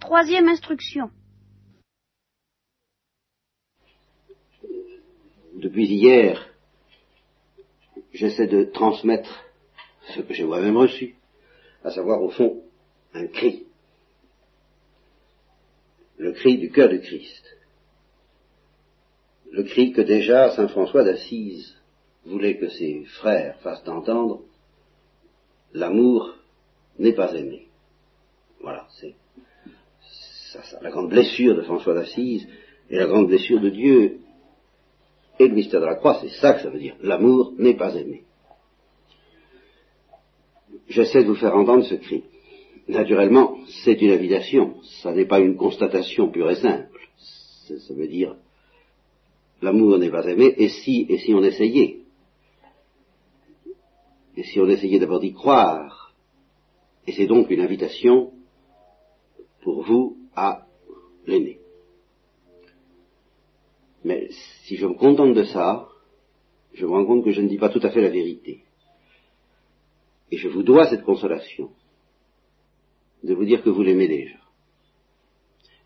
Troisième instruction. Depuis hier, j'essaie de transmettre ce que j'ai moi-même reçu, à savoir au fond un cri. Le cri du cœur du Christ. Le cri que déjà Saint François d'Assise voulait que ses frères fassent entendre, l'amour n'est pas aimé. Voilà, c'est la grande blessure de François d'Assise et la grande blessure de Dieu et le mystère de la croix, c'est ça que ça veut dire. L'amour n'est pas aimé. J'essaie de vous faire entendre ce cri. Naturellement, c'est une invitation, ça n'est pas une constatation pure et simple. Ça veut dire l'amour n'est pas aimé, et si, et si on essayait? Et si on essayait d'abord d'y croire? Et c'est donc une invitation pour vous à l'aimer. Mais si je me contente de ça, je me rends compte que je ne dis pas tout à fait la vérité. Et je vous dois cette consolation de vous dire que vous l'aimez déjà.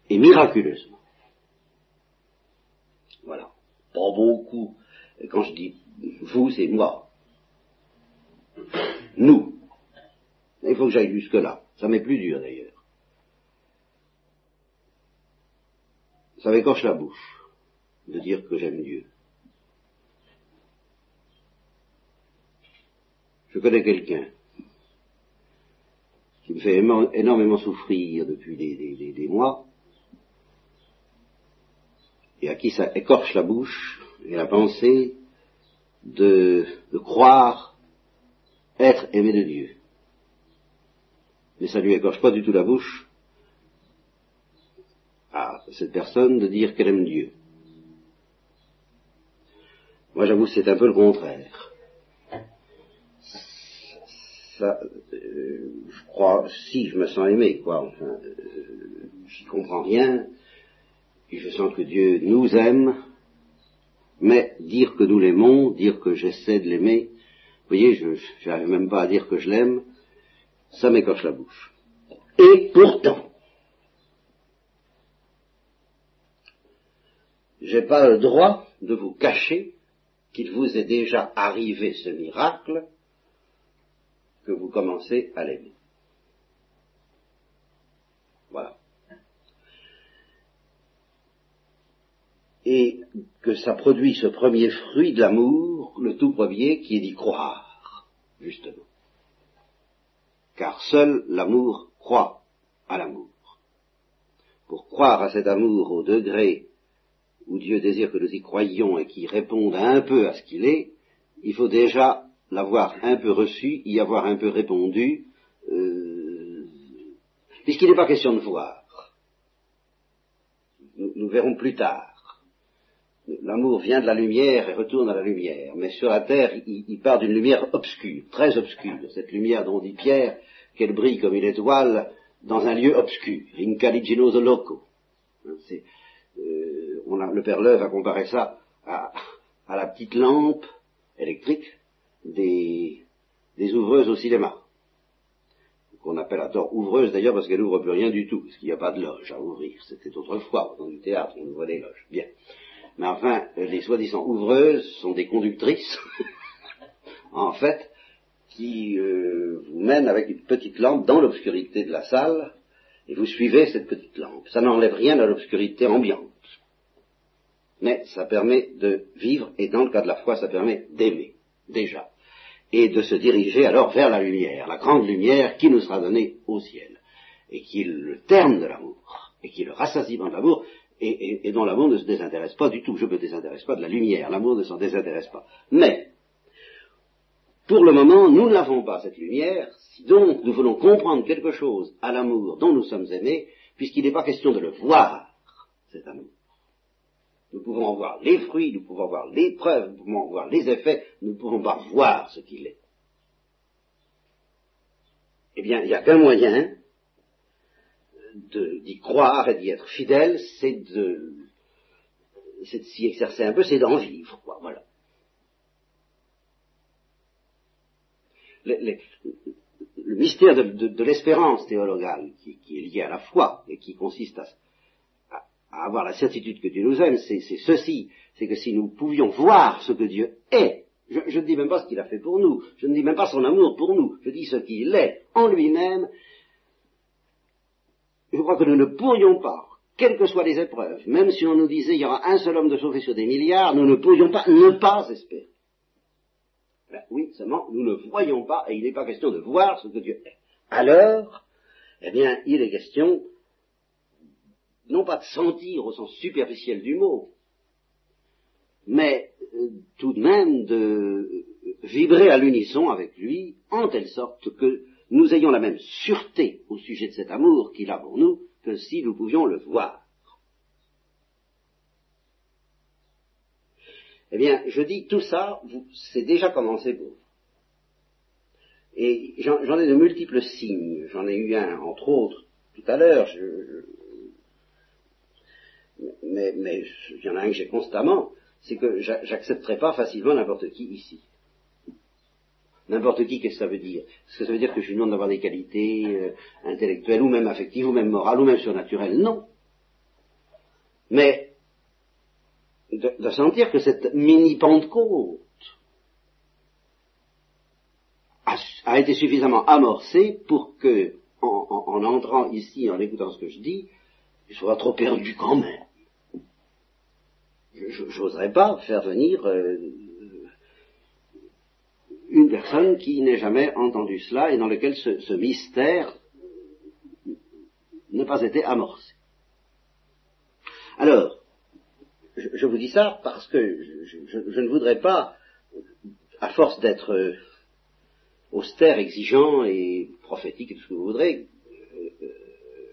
Et miraculeusement. Voilà. Pas beaucoup. Quand je dis vous, c'est moi. Nous. Il faut que j'aille jusque-là. Ça m'est plus dur d'ailleurs. Ça m'écorche la bouche de dire que j'aime Dieu. Je connais quelqu'un qui me fait énormément souffrir depuis des, mois, et à qui ça écorche la bouche et la pensée de, de croire être aimé de Dieu. Mais ça lui écorche pas du tout la bouche à cette personne de dire qu'elle aime Dieu. Moi, j'avoue, c'est un peu le contraire. Ça, euh, je crois, si je me sens aimé, quoi, enfin, euh, j'y comprends rien, je sens que Dieu nous aime, mais dire que nous l'aimons, dire que j'essaie de l'aimer, vous voyez, je n'arrive même pas à dire que je l'aime, ça m'écorche la bouche. Et pourtant, j'ai pas le droit de vous cacher qu'il vous est déjà arrivé ce miracle que vous commencez à l'aimer. Voilà. Et que ça produit ce premier fruit de l'amour, le tout premier, qui est d'y croire, justement. Car seul l'amour croit à l'amour. Pour croire à cet amour au degré où Dieu désire que nous y croyions et qui réponde un peu à ce qu'il est, il faut déjà l'avoir un peu reçu, y avoir un peu répondu, euh, puisqu'il n'est pas question de voir. Nous, verrons plus tard. L'amour vient de la lumière et retourne à la lumière, mais sur la terre, il, part d'une lumière obscure, très obscure, cette lumière dont dit Pierre qu'elle brille comme une étoile dans un lieu obscur, incaliginoso loco. C'est, le père Leuve a comparé ça à, la petite lampe électrique des, ouvreuses au cinéma, qu'on appelle à tort ouvreuse d'ailleurs parce qu'elle n'ouvre plus rien du tout, parce qu'il n'y a pas de loge à ouvrir. C'était autrefois, dans du théâtre, on ouvrait des loges. Bien. Mais enfin, les soi-disant ouvreuses sont des conductrices, en fait, qui euh, vous mènent avec une petite lampe dans l'obscurité de la salle, et vous suivez cette petite lampe. Ça n'enlève rien à l'obscurité ambiante mais ça permet de vivre, et dans le cas de la foi, ça permet d'aimer, déjà, et de se diriger alors vers la lumière, la grande lumière qui nous sera donnée au ciel, et qui est le terme de l'amour, et qui est le rassasiement de l'amour, et, dont l'amour ne se désintéresse pas du tout. Je ne me désintéresse pas de la lumière, l'amour ne s'en désintéresse pas. Mais, pour le moment, nous n'avons pas cette lumière, si donc nous voulons comprendre quelque chose à l'amour dont nous sommes aimés, puisqu'il n'est pas question de le voir, cet amour. Nous pouvons en voir les fruits, nous pouvons en voir les preuves, nous pouvons en voir les effets, nous ne pouvons pas voir ce qu'il est. Eh bien, il n'y a qu'un moyen d'y croire et d'y être fidèle, c'est de, de s'y exercer un peu, c'est d'en vivre, quoi, le mystère de, l'espérance théologale qui, est lié à la foi et qui consiste à, avoir la certitude que Dieu nous aime, c'est ceci, c'est que si nous pouvions voir ce que Dieu est, je, ne dis même pas ce qu'il a fait pour nous, je ne dis même pas son amour pour nous, je dis ce qu'il est en lui-même, je crois que nous ne pourrions pas, quelles que soient les épreuves, même si on nous disait il y aura un seul homme de sauvé sur des milliards, nous ne pourrions pas ne pas espérer. Oui, seulement nous ne voyons pas, et il n'est pas question de voir ce que Dieu est. Alors, eh bien, il est question non pas de sentir au sens superficiel du mot, mais euh, tout de même de vibrer à l'unisson avec lui, en telle sorte que nous ayons la même sûreté au sujet de cet amour qu'il a pour nous que si nous pouvions le voir. Eh bien, je dis tout ça, c'est déjà commencé pour vous. Et j'en ai de multiples signes. J'en ai eu un, entre autres, tout à l'heure. mais, mais il y en a un que j'ai constamment, c'est que j'accepterai pas facilement n'importe qui ici. N'importe qui, qu'est-ce que ça veut dire? Est-ce que ça veut dire que je lui demande d'avoir des qualités euh, intellectuelles, ou même affectives, ou même morales, ou même surnaturelles? Non. Mais de, sentir que cette mini-Pentecôte a, été suffisamment amorcée pour que, en, entrant ici, en écoutant ce que je dis, je sois trop perdu quand même. Je n'oserais pas faire venir euh, une personne qui n'ait jamais entendu cela et dans lequel ce, mystère n'a pas été amorcé. Alors, je, vous dis ça parce que je, ne voudrais pas, à force d'être euh, austère, exigeant et prophétique et tout ce que vous voudrez, euh, euh,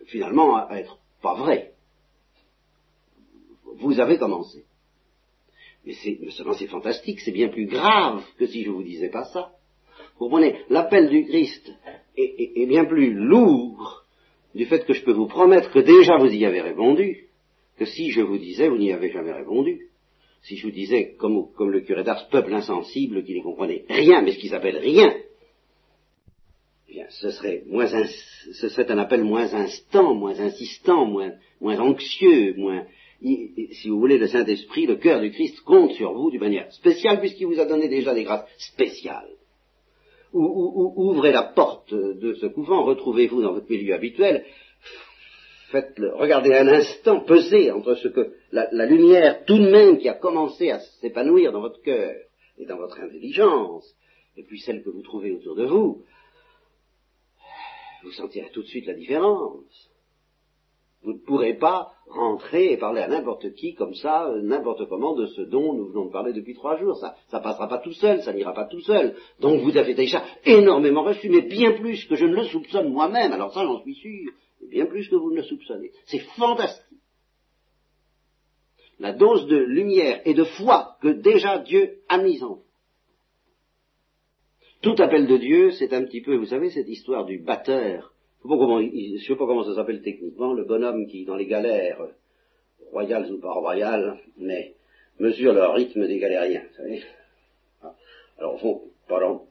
finalement être pas vrai. Vous avez commencé. Mais c'est, seulement c'est fantastique, c'est bien plus grave que si je vous disais pas ça. Vous comprenez, l'appel du Christ est, bien plus lourd du fait que je peux vous promettre que déjà vous y avez répondu, que si je vous disais vous n'y avez jamais répondu. Si je vous disais, comme, le curé d'Ars, peuple insensible qui ne comprenait rien, mais ce qui s'appelle rien, eh bien, ce serait, moins ce serait un appel moins instant, moins insistant, moins, moins anxieux, moins, si vous voulez, le Saint-Esprit, le cœur du Christ compte sur vous d'une manière spéciale, puisqu'il vous a donné déjà des grâces spéciales. ouvrez la porte de ce couvent, retrouvez-vous dans votre milieu habituel, faites-le, regardez un instant, pesez entre ce que la, la, lumière tout de même qui a commencé à s'épanouir dans votre cœur et dans votre intelligence, et puis celle que vous trouvez autour de vous, vous sentirez tout de suite la différence. Vous ne pourrez pas rentrer et parler à n'importe qui comme ça, n'importe comment, de ce dont nous venons de parler depuis trois jours. Ça ne passera pas tout seul, ça n'ira pas tout seul. Donc vous avez déjà énormément reçu, mais bien plus que je ne le soupçonne moi-même. Alors ça, j'en suis sûr. Bien plus que vous ne le soupçonnez. C'est fantastique. La dose de lumière et de foi que déjà Dieu a mise en vous. Tout appel de Dieu, c'est un petit peu, vous savez, cette histoire du batteur je ne sais pas comment ça s'appelle techniquement, le bonhomme qui, dans les galères, royales ou pas royales, mais mesure le rythme des galériens. Ah. Alors au fond, parom,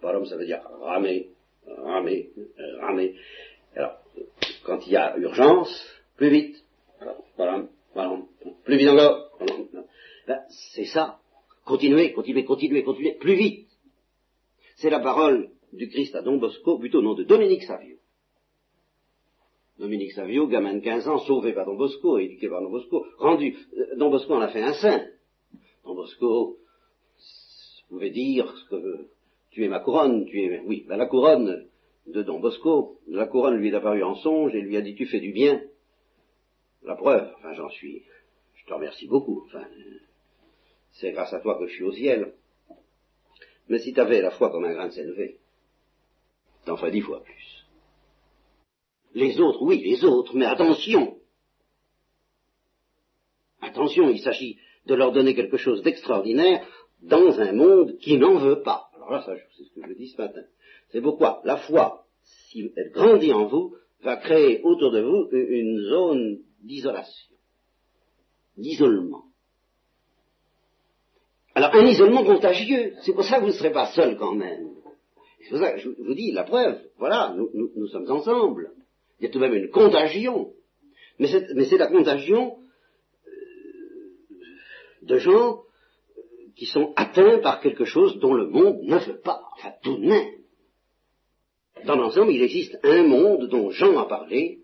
parom ça veut dire ramer, ramer, euh, ramer. Alors, quand il y a urgence, plus vite, parom, parom, plus vite encore, ben, c'est ça. Continuez, continuez, continuez, continuez, plus vite. C'est la parole du Christ à Don Bosco, plutôt au nom de Dominique Savio. Dominique Savio, gamin de 15 ans, sauvé par Don Bosco, éduqué par Don Bosco, rendu, euh, Don Bosco en a fait un saint. Don Bosco pouvait dire que tu es ma couronne, tu es, oui, ben la couronne de Don Bosco, la couronne lui est apparue en songe et lui a dit tu fais du bien. La preuve, enfin j'en suis, je te remercie beaucoup, enfin, c'est grâce à toi que je suis au ciel. Mais si tu avais la foi comme un grain de sénévé, t'en ferais dix fois plus. Les autres, oui, les autres, mais attention Attention, il s'agit de leur donner quelque chose d'extraordinaire dans un monde qui n'en veut pas. Alors là, ça, c'est ce que je dis ce matin. C'est pourquoi la foi, si elle grandit en vous, va créer autour de vous une zone d'isolation, d'isolement. Alors un isolement contagieux, c'est pour ça que vous ne serez pas seul quand même. C'est pour ça que je vous dis, la preuve, voilà, nous, sommes ensemble. Il y a tout de même une contagion. Mais c'est la contagion euh, de gens qui sont atteints par quelque chose dont le monde ne veut pas. Enfin, tout de même. Dans l'ensemble, il existe un monde dont Jean a parlé,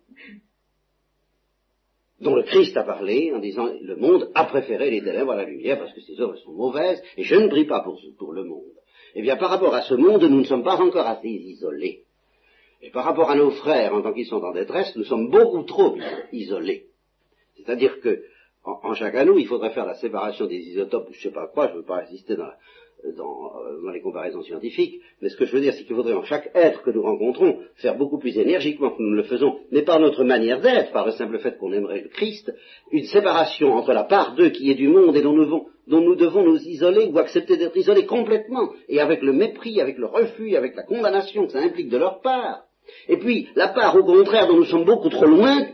dont le Christ a parlé en disant le monde a préféré les ténèbres à la lumière parce que ses œuvres sont mauvaises et je ne prie pas pour, pour le monde. Eh bien, par rapport à ce monde, nous ne sommes pas encore assez isolés. Et par rapport à nos frères, en tant qu'ils sont en détresse, nous sommes beaucoup trop isolés. C'est-à-dire que, en, chacun de nous, il faudrait faire la séparation des isotopes, je ne sais pas quoi, je ne veux pas insister euh, dans, les comparaisons scientifiques, mais ce que je veux dire, c'est qu'il faudrait en chaque être que nous rencontrons faire beaucoup plus énergiquement que nous le faisons, mais par notre manière d'être, par le simple fait qu'on aimerait le Christ, une séparation entre la part d'eux qui est du monde et dont nous, devons, dont nous devons nous isoler ou accepter d'être isolés complètement, et avec le mépris, avec le refus, avec la condamnation que ça implique de leur part, et puis la part au contraire dont nous sommes beaucoup trop loin,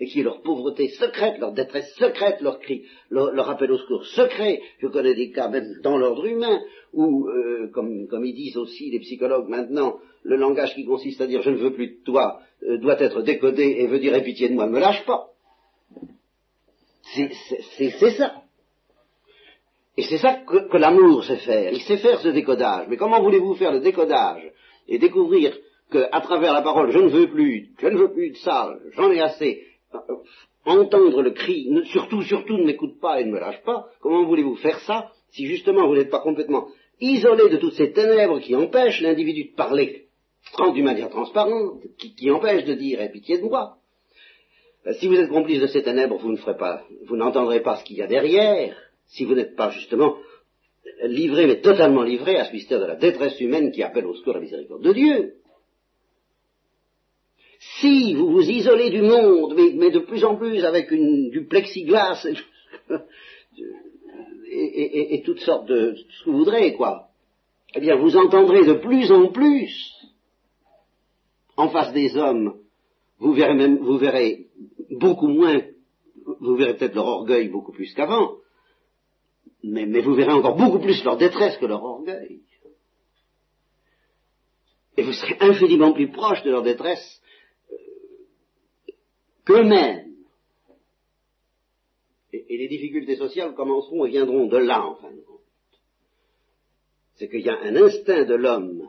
et qui est leur pauvreté secrète, leur détresse secrète, leur cri, leur, appel au secours secret. Je connais des cas même dans l'ordre humain où, euh, comme, comme, ils disent aussi les psychologues maintenant, le langage qui consiste à dire je ne veux plus de toi euh, doit être décodé et veut dire pitié de moi, ne me lâche pas. C'est ça. Et c'est ça que, que l'amour sait faire. Il sait faire ce décodage. Mais comment voulez-vous faire le décodage et découvrir qu'à travers la parole je ne veux plus, je ne veux plus de ça, j'en ai assez, entendre le cri, surtout, surtout ne m'écoute pas et ne me lâche pas, comment voulez-vous faire ça si justement vous n'êtes pas complètement isolé de toutes ces ténèbres qui empêchent l'individu de parler d'une manière transparente, qui, qui empêchent de dire pitié de moi? Euh, Si vous êtes complice de ces ténèbres, vous ne ferez pas, vous n'entendrez pas ce qu'il y a derrière, si vous n'êtes pas justement livré, mais totalement livré à ce mystère de la détresse humaine qui appelle au secours la miséricorde de Dieu. Si vous vous isolez du monde, mais, de plus en plus avec une, du plexiglas et, toutes sortes de ce que vous voudrez, quoi, eh bien vous entendrez de plus en plus en face des hommes, vous verrez même, vous verrez beaucoup moins, vous verrez peut-être leur orgueil beaucoup plus qu'avant, mais vous verrez encore beaucoup plus leur détresse que leur orgueil. Et vous serez infiniment plus proche de leur détresse qu'eux-mêmes. Et, les difficultés sociales commenceront et viendront de là, en fin de compte. C'est qu'il y a un instinct de l'homme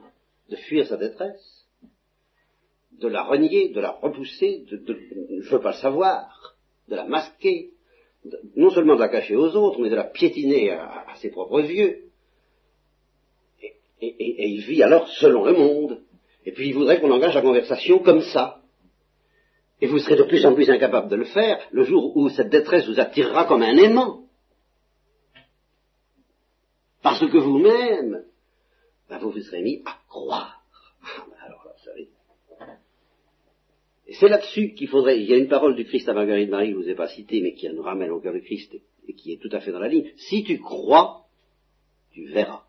de fuir sa détresse, de la renier, de la repousser, de, ne pas le savoir, de la masquer, non seulement de la cacher aux autres, mais de la piétiner à, ses propres yeux. et, il vit alors selon le monde. Et puis il voudrait qu'on engage la conversation comme ça. Et vous serez de plus en plus incapable de le faire le jour où cette détresse vous attirera comme un aimant. Parce que vous-même, ben vous vous serez mis à croire. Ah, ben alors vous savez. Et c'est là-dessus qu'il faudrait, il y a une parole du Christ à Marguerite Marie que je ne vous ai pas citée, mais qui nous ramène au cœur du Christ et qui est tout à fait dans la ligne. Si tu crois, tu verras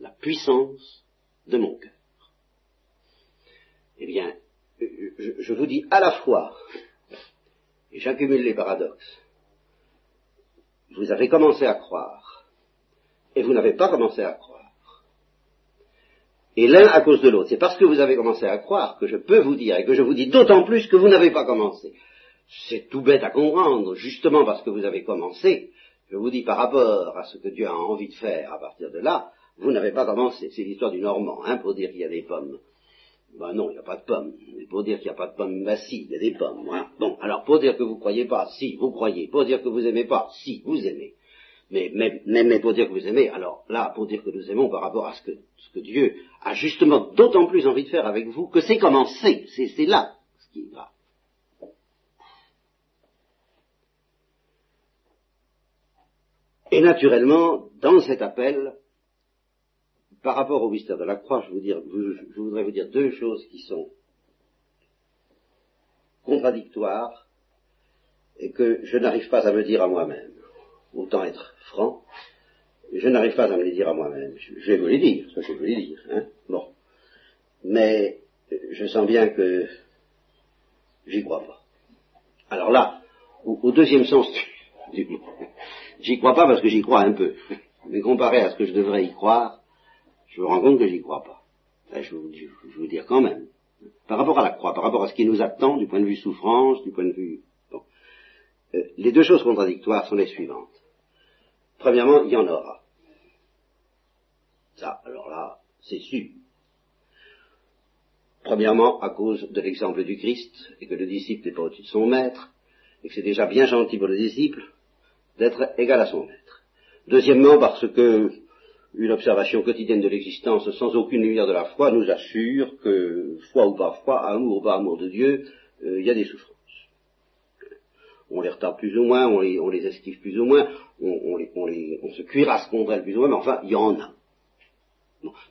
la puissance de mon cœur. Eh bien, je, vous dis à la fois, et j'accumule les paradoxes, vous avez commencé à croire, et vous n'avez pas commencé à croire. Et l'un à cause de l'autre. C'est parce que vous avez commencé à croire que je peux vous dire, et que je vous dis d'autant plus que vous n'avez pas commencé. C'est tout bête à comprendre, justement parce que vous avez commencé. Je vous dis par rapport à ce que Dieu a envie de faire à partir de là, vous n'avez pas commencé. C'est l'histoire du Normand, hein, pour dire qu'il y a des pommes. Ben non, il n'y a pas de pommes. pour dire qu'il n'y a pas de pommes, ben si, il y a des pommes. Hein. Bon, alors pour dire que vous croyez pas, si, vous croyez. Pour dire que vous aimez pas, si, vous aimez. Mais, mais, mais, pour dire que vous aimez, alors là, pour dire que nous aimons par rapport à ce que, ce que Dieu a justement d'autant plus envie de faire avec vous, que c'est commencé. C'est là ce qui est grave. Et naturellement, dans cet appel, par rapport au mystère de la croix, je, voudrais vous dire deux choses qui sont contradictoires et que je n'arrive pas à me dire à moi-même. Autant être franc, je n'arrive pas à me les dire à moi-même. Je, vais vous les dire, ça je vais vous les dire. Hein bon. Mais je sens bien que j'y crois pas. Alors là, au, deuxième sens j'y crois pas parce que j'y crois un peu. Mais comparé à ce que je devrais y croire, je me rends compte que j'y crois pas. Je, vous, je, vous dire quand même. Par rapport à la croix, par rapport à ce qui nous attend du point de vue souffrance, du point de vue... Bon. Euh, les deux choses contradictoires sont les suivantes. Premièrement, il y en aura. Ça, alors là, c'est sûr. Premièrement, à cause de l'exemple du Christ, et que le disciple n'est pas au-dessus de son maître, et que c'est déjà bien gentil pour le disciple d'être égal à son maître. Deuxièmement, parce que une observation quotidienne de l'existence sans aucune lumière de la foi nous assure que, foi ou pas foi, amour ou pas amour de Dieu, euh, il y a des souffrances. On les retarde plus ou moins, on les, esquive plus ou moins, on, se cuirasse contre elles plus ou moins, mais enfin, il y en a.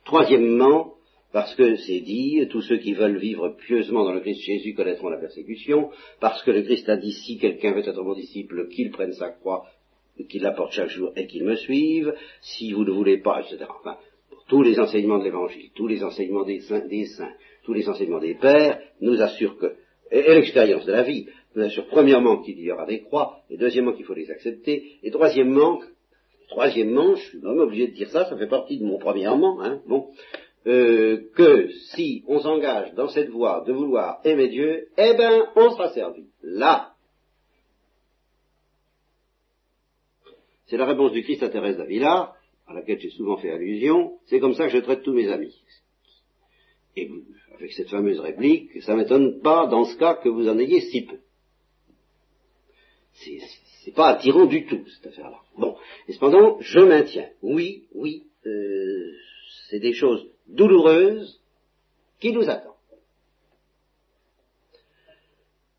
Troisièmement, parce que c'est dit, tous ceux qui veulent vivre pieusement dans le Christ Jésus connaîtront la persécution, parce que le Christ a dit, si quelqu'un veut être mon disciple, qu'il prenne sa croix qu'il l'apporte chaque jour et qu'il me suive, si vous ne voulez pas, etc. Enfin, tous les enseignements de l'Évangile, tous les enseignements des saints, des saints, tous les enseignements des pères nous assurent que, et, l'expérience de la vie, nous assure premièrement qu'il y aura des croix, et deuxièmement qu'il faut les accepter, et troisièmement, troisièmement, je suis même obligé de dire ça, ça fait partie de mon premièrement, hein, bon, euh, que si on s'engage dans cette voie de vouloir aimer Dieu, eh ben, on sera servi. Là, C'est la réponse du Christ à Thérèse d'Avila, à laquelle j'ai souvent fait allusion, c'est comme ça que je traite tous mes amis. Et avec cette fameuse réplique, ça ne m'étonne pas dans ce cas que vous en ayez si peu. C'est pas attirant du tout, cette affaire-là. Bon, et cependant, je maintiens, oui, oui, euh, c'est des choses douloureuses qui nous attendent.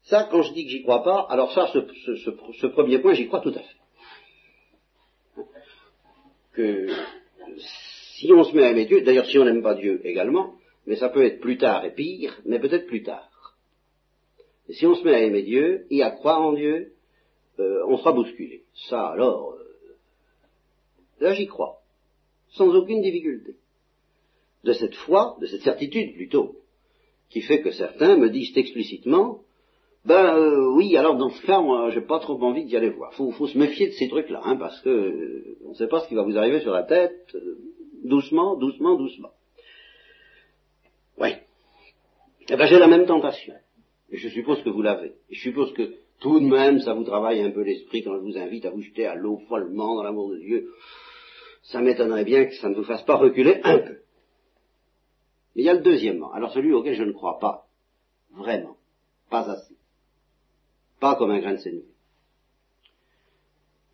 Ça, quand je dis que j'y crois pas, alors ça, ce premier point, j'y crois tout à fait si on se met à aimer Dieu, d'ailleurs si on n'aime pas Dieu également, mais ça peut être plus tard et pire, mais peut-être plus tard. Et si on se met à aimer Dieu et à croire en Dieu, euh, on sera bousculé. Ça alors, euh, là j'y crois, sans aucune difficulté. De cette foi, de cette certitude plutôt, qui fait que certains me disent explicitement, ben euh, oui, alors dans ce cas, moi, j'ai pas trop envie d'y aller voir. Faut, faut se méfier de ces trucs-là, hein, parce que euh, on ne sait pas ce qui va vous arriver sur la tête. Euh, doucement, doucement, doucement. Oui. Eh ben j'ai la même tentation. Je suppose que vous l'avez. Et je suppose que tout de même, ça vous travaille un peu l'esprit quand je vous invite à vous jeter à l'eau follement dans l'amour de Dieu. Ça m'étonnerait bien que ça ne vous fasse pas reculer un peu. Mais il y a le deuxièmement. Alors celui auquel je ne crois pas. Vraiment. Pas assez pas comme un grain de sénévé.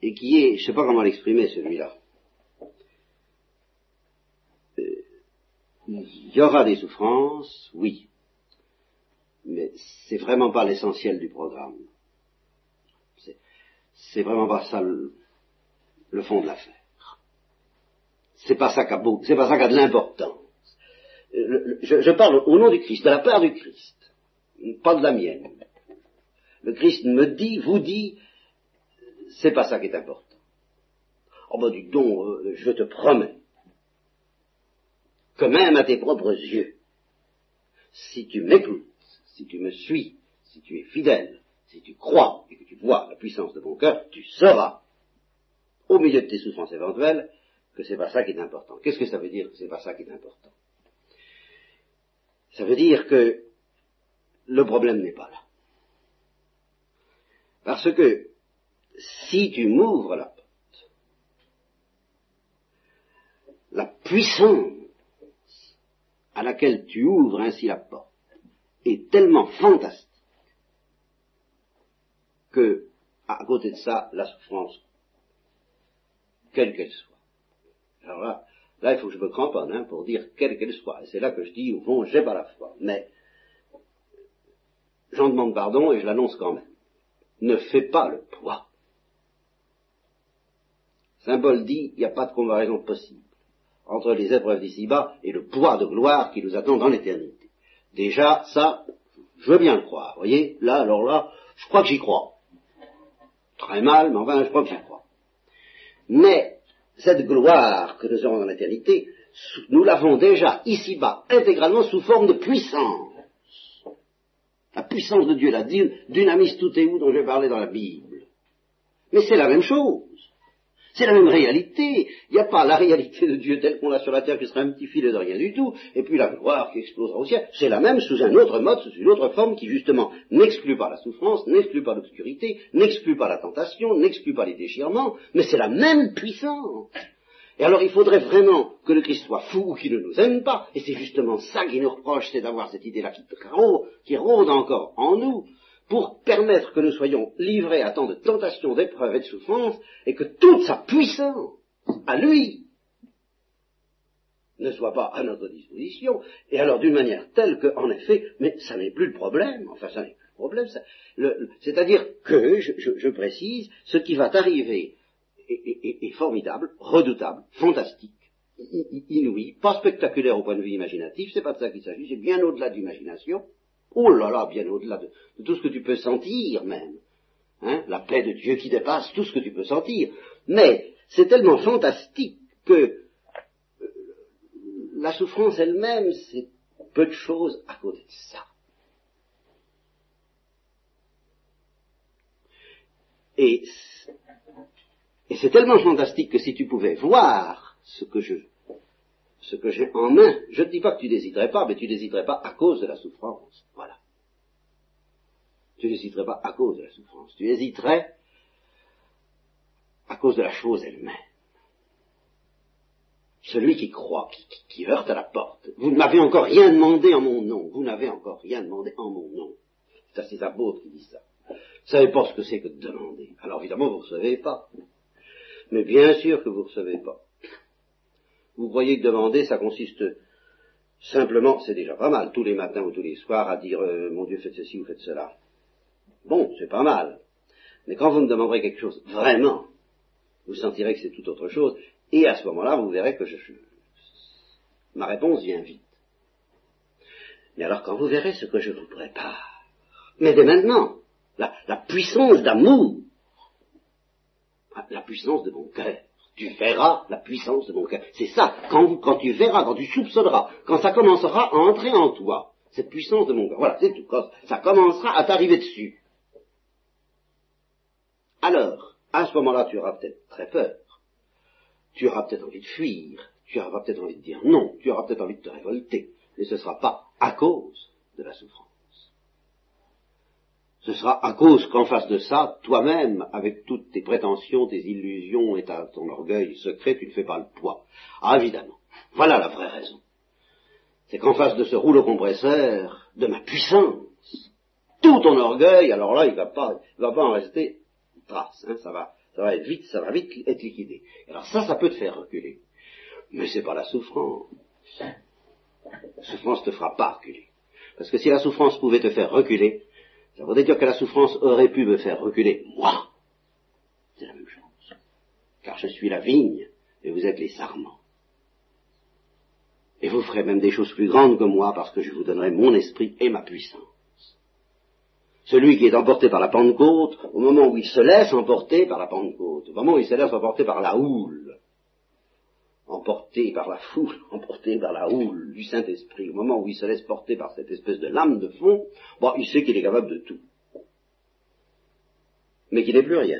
Et qui est, je ne sais pas comment l'exprimer celui-là. Euh, il y aura des souffrances, oui, mais c'est vraiment pas l'essentiel du programme. C'est vraiment pas ça le, fond de l'affaire. C'est pas ça qui a c'est pas ça qui a de l'importance. Euh, je, parle au nom du Christ, de la part du Christ, pas de la mienne. Le Christ me dit, vous dit, c'est pas ça qui est important. Oh ben dis donc, euh, je te promets que même à tes propres yeux, si tu m'écoutes, si tu me suis, si tu es fidèle, si tu crois et que tu vois la puissance de mon cœur, tu sauras, au milieu de tes souffrances éventuelles, que c'est pas ça qui est important. Qu'est-ce que ça veut dire que c'est pas ça qui est important? Ça veut dire que le problème n'est pas là. Parce que si tu m'ouvres la porte, la puissance à laquelle tu ouvres ainsi la porte est tellement fantastique que, à côté de ça, la souffrance, quelle qu'elle soit. Alors là, là, il faut que je me cramponne hein, pour dire quelle qu'elle soit. Et c'est là que je dis, au fond, j'ai pas la foi. Mais j'en demande pardon et je l'annonce quand même ne fait pas le poids. Saint Paul dit, il n'y a pas de comparaison possible entre les épreuves d'ici-bas et le poids de gloire qui nous attend dans l'éternité. Déjà, ça, je veux bien le croire. Vous voyez, là, alors là, je crois que j'y crois. Très mal, mais enfin, je crois que j'y crois. Mais, cette gloire que nous aurons dans l'éternité, nous l'avons déjà ici-bas, intégralement sous forme de puissance. La puissance de Dieu, la dynamis tout est où dont j'ai parlé dans la Bible. Mais c'est la même chose. C'est la même réalité. Il n'y a pas la réalité de Dieu telle qu'on l'a sur la terre qui serait un petit filet de rien du tout, et puis la gloire qui explosera au ciel. C'est la même sous un autre mode, sous une autre forme qui justement n'exclut pas la souffrance, n'exclut pas l'obscurité, n'exclut pas la tentation, n'exclut pas les déchirements, mais c'est la même puissance. Et alors il faudrait vraiment que le Christ soit fou ou qu'il ne nous aime pas, et c'est justement ça qui nous reproche, c'est d'avoir cette idée-là qui, qui rôde encore en nous, pour permettre que nous soyons livrés à tant de tentations, d'épreuves et de souffrances, et que toute sa puissance, à lui, ne soit pas à notre disposition, et alors d'une manière telle que, en effet, mais ça n'est plus le problème, enfin ça n'est plus le problème, c'est-à-dire que, je, précise, ce qui va arriver est, formidable, redoutable, fantastique, inouï, pas spectaculaire au point de vue imaginatif, c'est pas de ça qu'il s'agit, c'est bien au-delà de l'imagination, Oh là là, bien au-delà de, tout ce que tu peux sentir même. Hein, la paix de Dieu qui dépasse tout ce que tu peux sentir. Mais c'est tellement fantastique que euh, la souffrance elle-même, c'est peu de choses à côté de ça. Et, et c'est tellement fantastique que si tu pouvais voir ce que je ce que j'ai en main, je ne dis pas que tu n'hésiterais pas, mais tu n'hésiterais pas à cause de la souffrance. Voilà. Tu n'hésiterais pas à cause de la souffrance. Tu hésiterais à cause de la chose elle-même. Celui qui croit, qui, heurte à la porte. Vous ne m'avez encore rien demandé en mon nom. Vous n'avez encore rien demandé en mon nom. C'est à ces apôtres qui disent ça. Vous savez pas ce que c'est que de demander. Alors évidemment, vous ne recevez pas. Mais bien sûr que vous ne recevez pas. Vous croyez que demander, ça consiste simplement, c'est déjà pas mal, tous les matins ou tous les soirs à dire euh, mon Dieu faites ceci ou faites cela. Bon, c'est pas mal. Mais quand vous me demanderez quelque chose vraiment, vous sentirez que c'est tout autre chose, et à ce moment-là, vous verrez que je, ma réponse vient vite. Mais alors quand vous verrez ce que je vous prépare, mais dès maintenant, la, la puissance d'amour, la puissance de mon cœur, tu verras la puissance de mon cœur. C'est ça, quand, tu verras, quand tu soupçonneras, quand ça commencera à entrer en toi, cette puissance de mon cœur. Voilà, c'est tout. Ça commencera à t'arriver dessus. Alors, à ce moment-là, tu auras peut-être très peur. Tu auras peut-être envie de fuir. Tu auras peut-être envie de dire non. Tu auras peut-être envie de te révolter. Mais ce ne sera pas à cause de la souffrance ce sera à cause qu'en face de ça, toi-même, avec toutes tes prétentions, tes illusions et ton orgueil secret, tu ne fais pas le poids. Ah, évidemment. Voilà la vraie raison. C'est qu'en face de ce rouleau compresseur, de ma puissance, tout ton orgueil, alors là, il va va pas en rester trace, hein, ça va, ça va être vite, ça va vite être liquidé. Alors ça, ça peut te faire reculer. Mais c'est pas la souffrance. La souffrance te fera pas reculer. Parce que si la souffrance pouvait te faire reculer, ça voudrait dire que la souffrance aurait pu me faire reculer. Moi, c'est la même chose. Car je suis la vigne et vous êtes les sarments. Et vous ferez même des choses plus grandes que moi parce que je vous donnerai mon esprit et ma puissance. Celui qui est emporté par la Pentecôte, au moment où il se laisse emporter par la Pentecôte, au moment où il se laisse emporter par la houle, emporté par la foule, emporté par la houle du Saint-Esprit, au moment où il se laisse porter par cette espèce de lame de fond, bon, il sait qu'il est capable de tout. Mais qu'il n'est plus rien.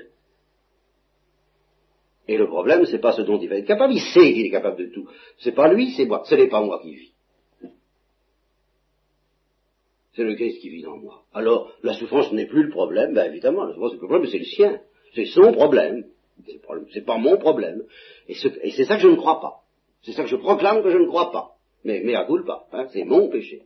Et le problème, c'est pas ce dont il va être capable, il sait qu'il est capable de tout. C'est pas lui, c'est moi. Ce n'est pas moi qui vis. C'est le Christ qui vit dans moi. Alors, la souffrance n'est plus le problème, ben évidemment, la souffrance n'est plus le problème, c'est le sien. C'est son problème. C'est pas mon problème. Et c'est ça que je ne crois pas. C'est ça que je proclame que je ne crois pas. Mais, mais à pas. Hein, c'est mon péché.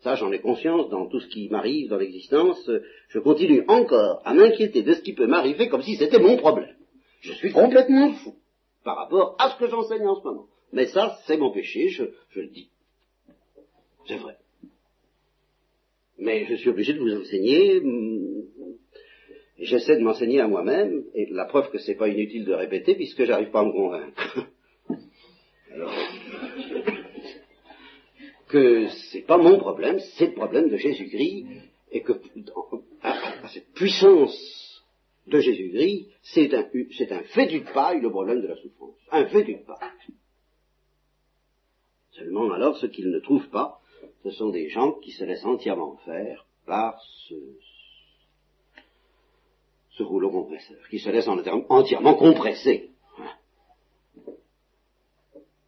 Ça, j'en ai conscience dans tout ce qui m'arrive dans l'existence. Je continue encore à m'inquiéter de ce qui peut m'arriver comme si c'était mon problème. Je suis complètement fou par rapport à ce que j'enseigne en ce moment. Mais ça, c'est mon péché, je, je le dis. C'est vrai. Mais je suis obligé de vous enseigner j'essaie de m'enseigner à moi-même, et la preuve que c'est pas inutile de répéter, puisque j'arrive pas à me convaincre. Alors, que c'est pas mon problème, c'est le problème de Jésus-Christ, et que cette puissance de Jésus-Christ, c'est un, un fait du paille le problème de la souffrance. Un fait du paille. Seulement alors, ce qu'ils ne trouvent pas, ce sont des gens qui se laissent entièrement faire par ce, ce rouleau compresseur, qui se laisse entièrement compresser,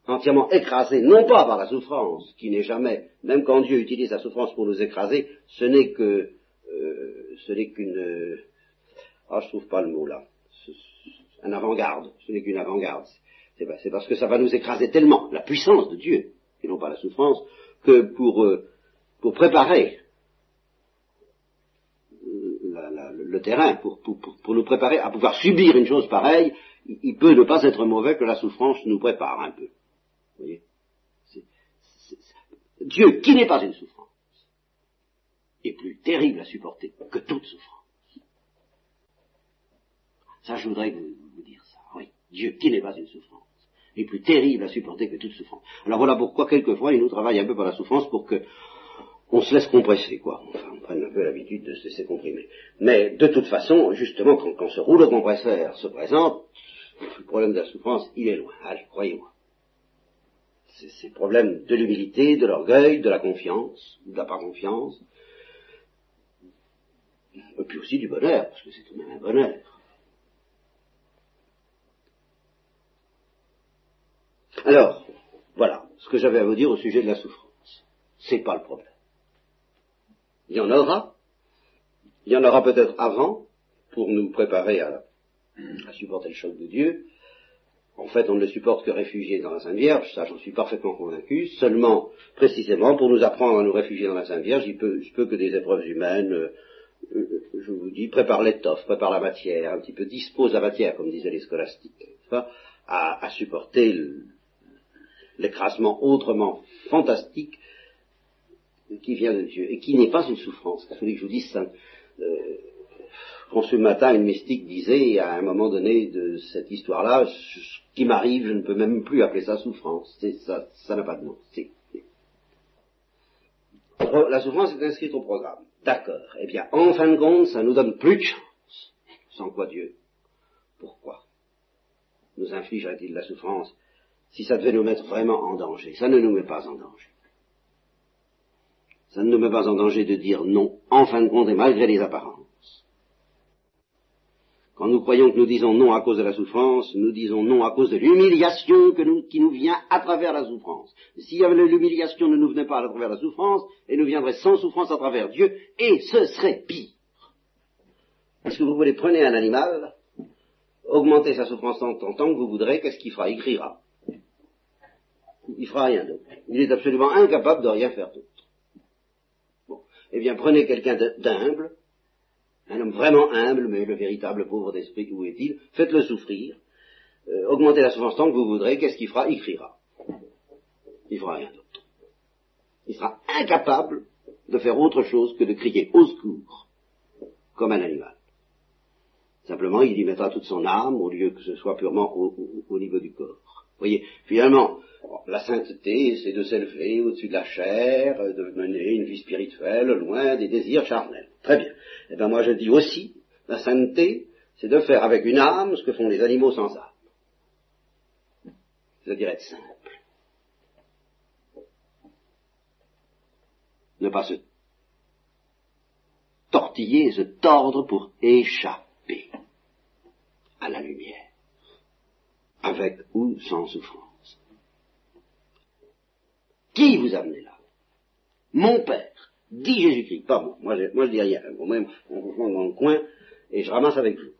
entièrement écrasé, non pas par la souffrance, qui n'est jamais, même quand Dieu utilise la souffrance pour nous écraser, ce n'est que, euh, ce n'est qu'une, ah, je trouve pas le mot là, un avant-garde, ce n'est qu'une avant-garde. C'est parce que ça va nous écraser tellement, la puissance de Dieu, et non pas la souffrance, que pour, euh, pour préparer le terrain pour, pour, nous préparer à pouvoir subir une chose pareille, il, peut ne pas être mauvais que la souffrance nous prépare un peu. Vous voyez? Dieu, qui n'est pas une souffrance, est plus terrible à supporter que toute souffrance. Ça, je voudrais vous, vous dire ça. Oui, Dieu, qui n'est pas une souffrance, est plus terrible à supporter que toute souffrance. Alors voilà pourquoi, quelquefois, il nous travaille un peu par la souffrance pour que on se laisse compresser, quoi. Enfin, on prenne un peu l'habitude de se laisser comprimer. Mais de toute façon, justement, quand, ce rouleau compresseur se présente, le problème de la souffrance, il est loin. Allez, croyez-moi. C'est le problème de l'humilité, de l'orgueil, de la confiance, de la pas confiance, et puis aussi du bonheur, parce que c'est tout de même un bonheur. Alors, voilà ce que j'avais à vous dire au sujet de la souffrance. C'est pas le problème. Il y en aura. Il y en aura peut-être avant, pour nous préparer à, supporter le choc de Dieu. En fait, on ne le supporte que réfugié dans la Sainte Vierge, ça j'en suis parfaitement convaincu, seulement, précisément, pour nous apprendre à nous réfugier dans la Sainte Vierge, il peut, peut que des épreuves humaines, euh, euh, je vous dis, prépare l'étoffe, prépare la matière, un petit peu dispose la matière, comme disaient les scolastiques, à, à supporter l'écrasement autrement fantastique qui vient de Dieu et qui n'est pas une souffrance. Il fallait que je vous dise. Euh, matin une mystique disait à un moment donné de cette histoire-là, ce qui m'arrive, je ne peux même plus appeler ça souffrance. ça, ça n'a pas de nom. La souffrance est inscrite au programme. D'accord. Eh bien, en fin de compte, ça nous donne plus de chance. Sans quoi Dieu? Pourquoi? Nous infligerait-il la souffrance si ça devait nous mettre vraiment en danger? Ça ne nous met pas en danger ça ne nous met pas en danger de dire non, en fin de compte et malgré les apparences. Quand nous croyons que nous disons non à cause de la souffrance, nous disons non à cause de l'humiliation qui nous vient à travers la souffrance. Si l'humiliation ne nous venait pas à travers la souffrance, elle nous viendrait sans souffrance à travers Dieu, et ce serait pire. Est-ce que vous voulez prenez un animal, augmentez sa souffrance en tant que vous voudrez, qu'est-ce qu'il fera? Il criera. Il fera rien d'autre. Il est absolument incapable de rien faire d'autre eh bien prenez quelqu'un d'humble, un homme vraiment humble, mais le véritable pauvre d'esprit, où est-il Faites-le souffrir, euh, augmentez la souffrance tant que vous voudrez, qu'est-ce qu'il fera? Il criera. Il fera rien d'autre. Il sera incapable de faire autre chose que de crier au secours, comme un animal. Simplement, il y mettra toute son âme au lieu que ce soit purement au niveau du corps voyez, finalement, la sainteté, c'est de s'élever au-dessus de la chair, de mener une vie spirituelle loin des désirs charnels. Très bien. Eh bien, moi, je dis aussi, la sainteté, c'est de faire avec une âme ce que font les animaux sans âme. C'est-à-dire être simple. Ne pas se tortiller, se tordre pour échapper à la lumière avec ou sans souffrance. Qui vous a là? Mon Père, dit Jésus-Christ, pas moi. Moi je, moi, je dis rien. Moi-même, on me dans le coin et je ramasse avec vous.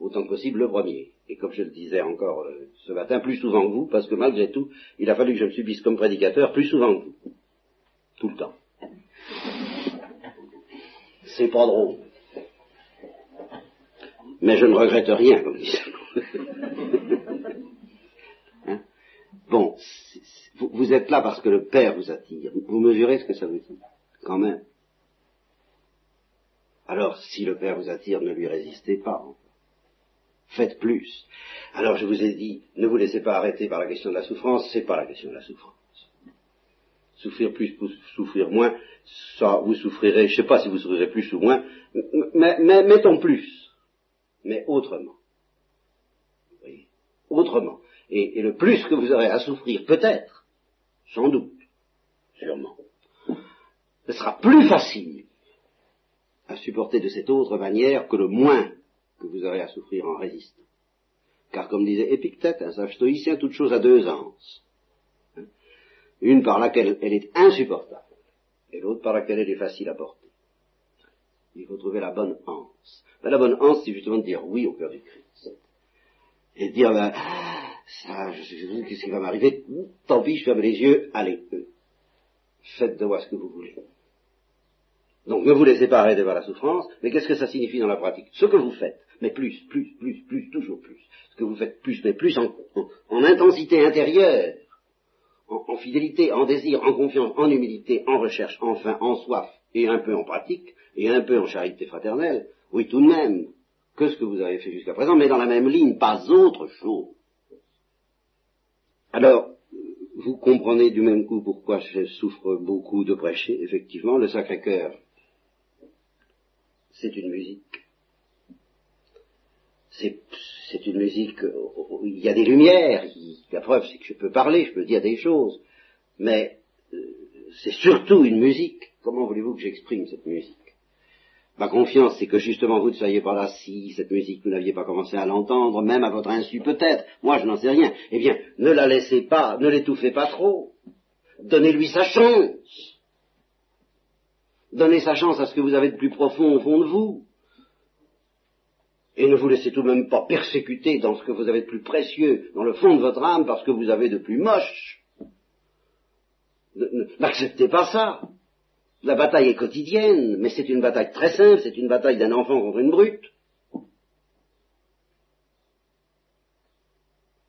Autant que possible le premier. Et comme je le disais encore euh, ce matin, plus souvent que vous, parce que malgré tout, il a fallu que je me subisse comme prédicateur plus souvent que vous. Tout le temps. C'est pas drôle. Mais je ne regrette rien, comme dit hein? Bon, vous, êtes là parce que le Père vous attire. Vous mesurez ce que ça veut dire, quand même. Alors, si le Père vous attire, ne lui résistez pas. Faites plus. Alors, je vous ai dit, ne vous laissez pas arrêter par la question de la souffrance, c'est pas la question de la souffrance. Souffrir plus ou souffrir moins, ça, vous souffrirez, je ne sais pas si vous souffrirez plus ou moins, mais mettons plus, mais autrement autrement. Et, le plus que vous aurez à souffrir, peut-être, sans doute, sûrement, ce sera plus facile à supporter de cette autre manière que le moins que vous aurez à souffrir en résistant. Car comme disait Épictète, un sage stoïcien, toute chose a deux anses. Hein? Une par laquelle elle est insupportable, et l'autre par laquelle elle est facile à porter. Il faut trouver la bonne anse. Ben, la bonne anse, c'est justement de dire oui au cœur du Christ. Et dire, ben, ça, je, qu'est-ce qui va m'arriver? Tant pis, je ferme les yeux, allez, faites de moi ce que vous voulez. Donc ne vous laissez pas arrêter par la souffrance, mais qu'est-ce que ça signifie dans la pratique? Ce que vous faites, mais plus, plus, plus, plus, toujours plus. Ce que vous faites plus, mais plus en, intensité intérieure, en, en, fidélité, en désir, en confiance, en humilité, en recherche, enfin, en soif, et un peu en pratique, et un peu en charité fraternelle, oui tout de même, que ce que vous avez fait jusqu'à présent, mais dans la même ligne, pas autre chose. Alors, vous comprenez du même coup pourquoi je souffre beaucoup de prêcher, effectivement, le Sacré-Cœur, c'est une musique. C'est une musique il y a des lumières, la preuve c'est que je peux parler, je peux dire des choses, mais euh, c'est surtout une musique. Comment voulez-vous que j'exprime cette musique? Ma confiance, c'est que justement vous ne soyez pas là si cette musique vous n'aviez pas commencé à l'entendre, même à votre insu peut-être. Moi, je n'en sais rien. Eh bien, ne la laissez pas, ne l'étouffez pas trop. Donnez-lui sa chance. Donnez sa chance à ce que vous avez de plus profond au fond de vous. Et ne vous laissez tout de même pas persécuter dans ce que vous avez de plus précieux dans le fond de votre âme parce que vous avez de plus moche. N'acceptez pas ça. La bataille est quotidienne, mais c'est une bataille très simple, c'est une bataille d'un enfant contre une brute.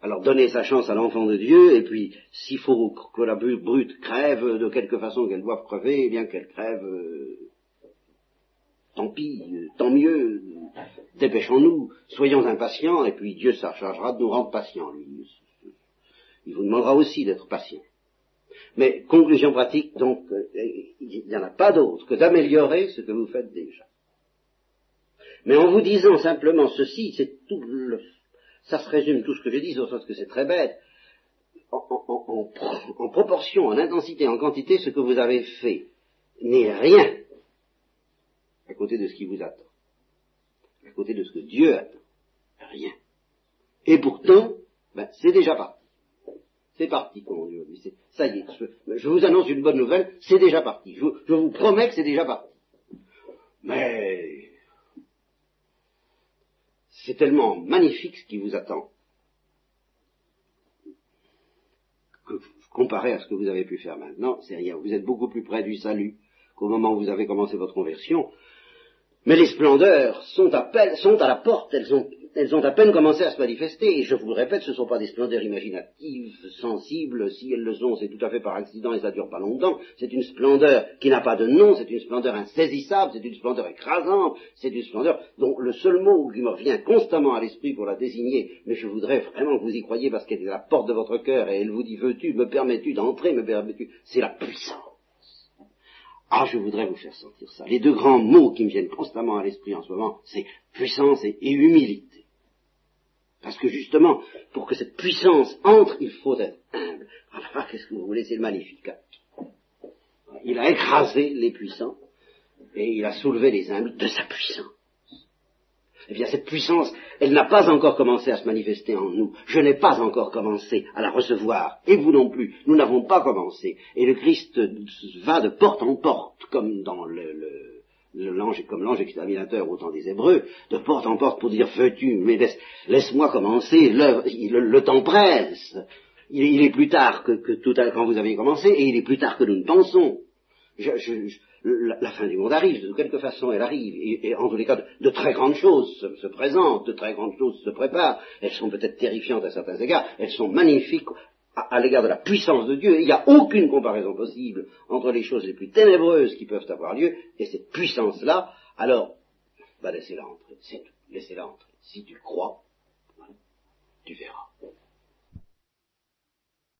Alors donnez sa chance à l'enfant de Dieu, et puis s'il faut que la brute crève de quelque façon qu'elle doive crever, eh bien qu'elle crève, euh, tant pis, tant mieux, dépêchons-nous, soyons impatients, et puis Dieu s'achargera de nous rendre patients. Il vous demandera aussi d'être patient. Mais conclusion pratique, donc, euh, il n'y en a pas d'autre que d'améliorer ce que vous faites déjà. Mais en vous disant simplement ceci, c'est tout le, ça se résume tout ce que je dis, au sens que c'est très bête. En, proportion, en intensité, en quantité, ce que vous avez fait n'est rien à côté de ce qui vous attend, à côté de ce que Dieu attend. Rien. Et pourtant, ben, c'est déjà pas. C'est parti, comme on dit Ça y est, je, vous annonce une bonne nouvelle, c'est déjà parti. Je, vous promets que c'est déjà parti. Mais c'est tellement magnifique ce qui vous attend que comparé à ce que vous avez pu faire maintenant, c'est rien. Vous êtes beaucoup plus près du salut qu'au moment où vous avez commencé votre conversion. Mais les splendeurs sont à, sont à la porte, elles ont elles ont à peine commencé à se manifester, et je vous le répète, ce ne sont pas des splendeurs imaginatives, sensibles, si elles le sont, c'est tout à fait par accident et ça dure pas longtemps, c'est une splendeur qui n'a pas de nom, c'est une splendeur insaisissable, c'est une splendeur écrasante, c'est une splendeur dont le seul mot qui me revient constamment à l'esprit pour la désigner, mais je voudrais vraiment que vous y croyiez parce qu'elle est à la porte de votre cœur et elle vous dit veux-tu, me permets-tu d'entrer, me permets-tu, c'est la puissance. Ah, je voudrais vous faire sentir ça. Les deux grands mots qui me viennent constamment à l'esprit en ce moment, c'est puissance et humilité. Parce que justement, pour que cette puissance entre, il faut être humble. Ah, qu'est-ce que vous voulez, c'est le magnifique. Il a écrasé les puissants et il a soulevé les humbles de sa puissance. Eh bien, cette puissance, elle n'a pas encore commencé à se manifester en nous. Je n'ai pas encore commencé à la recevoir. Et vous non plus. Nous n'avons pas commencé. Et le Christ va de porte en porte, comme dans le l'ange comme l'ange exterminateur au temps des Hébreux, de porte en porte pour dire veux-tu, mais laisse, moi commencer, le, temps presse. Il, est plus tard que, tout à, quand vous avez commencé, et il est plus tard que nous ne pensons. la, fin du monde arrive, de quelque façon elle arrive, et, en tous les cas, de, très grandes choses se, se, présentent, de très grandes choses se préparent, elles sont peut-être terrifiantes à certains égards, elles sont magnifiques à, l'égard de la puissance de Dieu, il n'y a aucune comparaison possible entre les choses les plus ténébreuses qui peuvent avoir lieu et cette puissance-là, alors, bah laissez-la entrer, c'est tout, laissez-la entrer. Si tu crois, tu verras.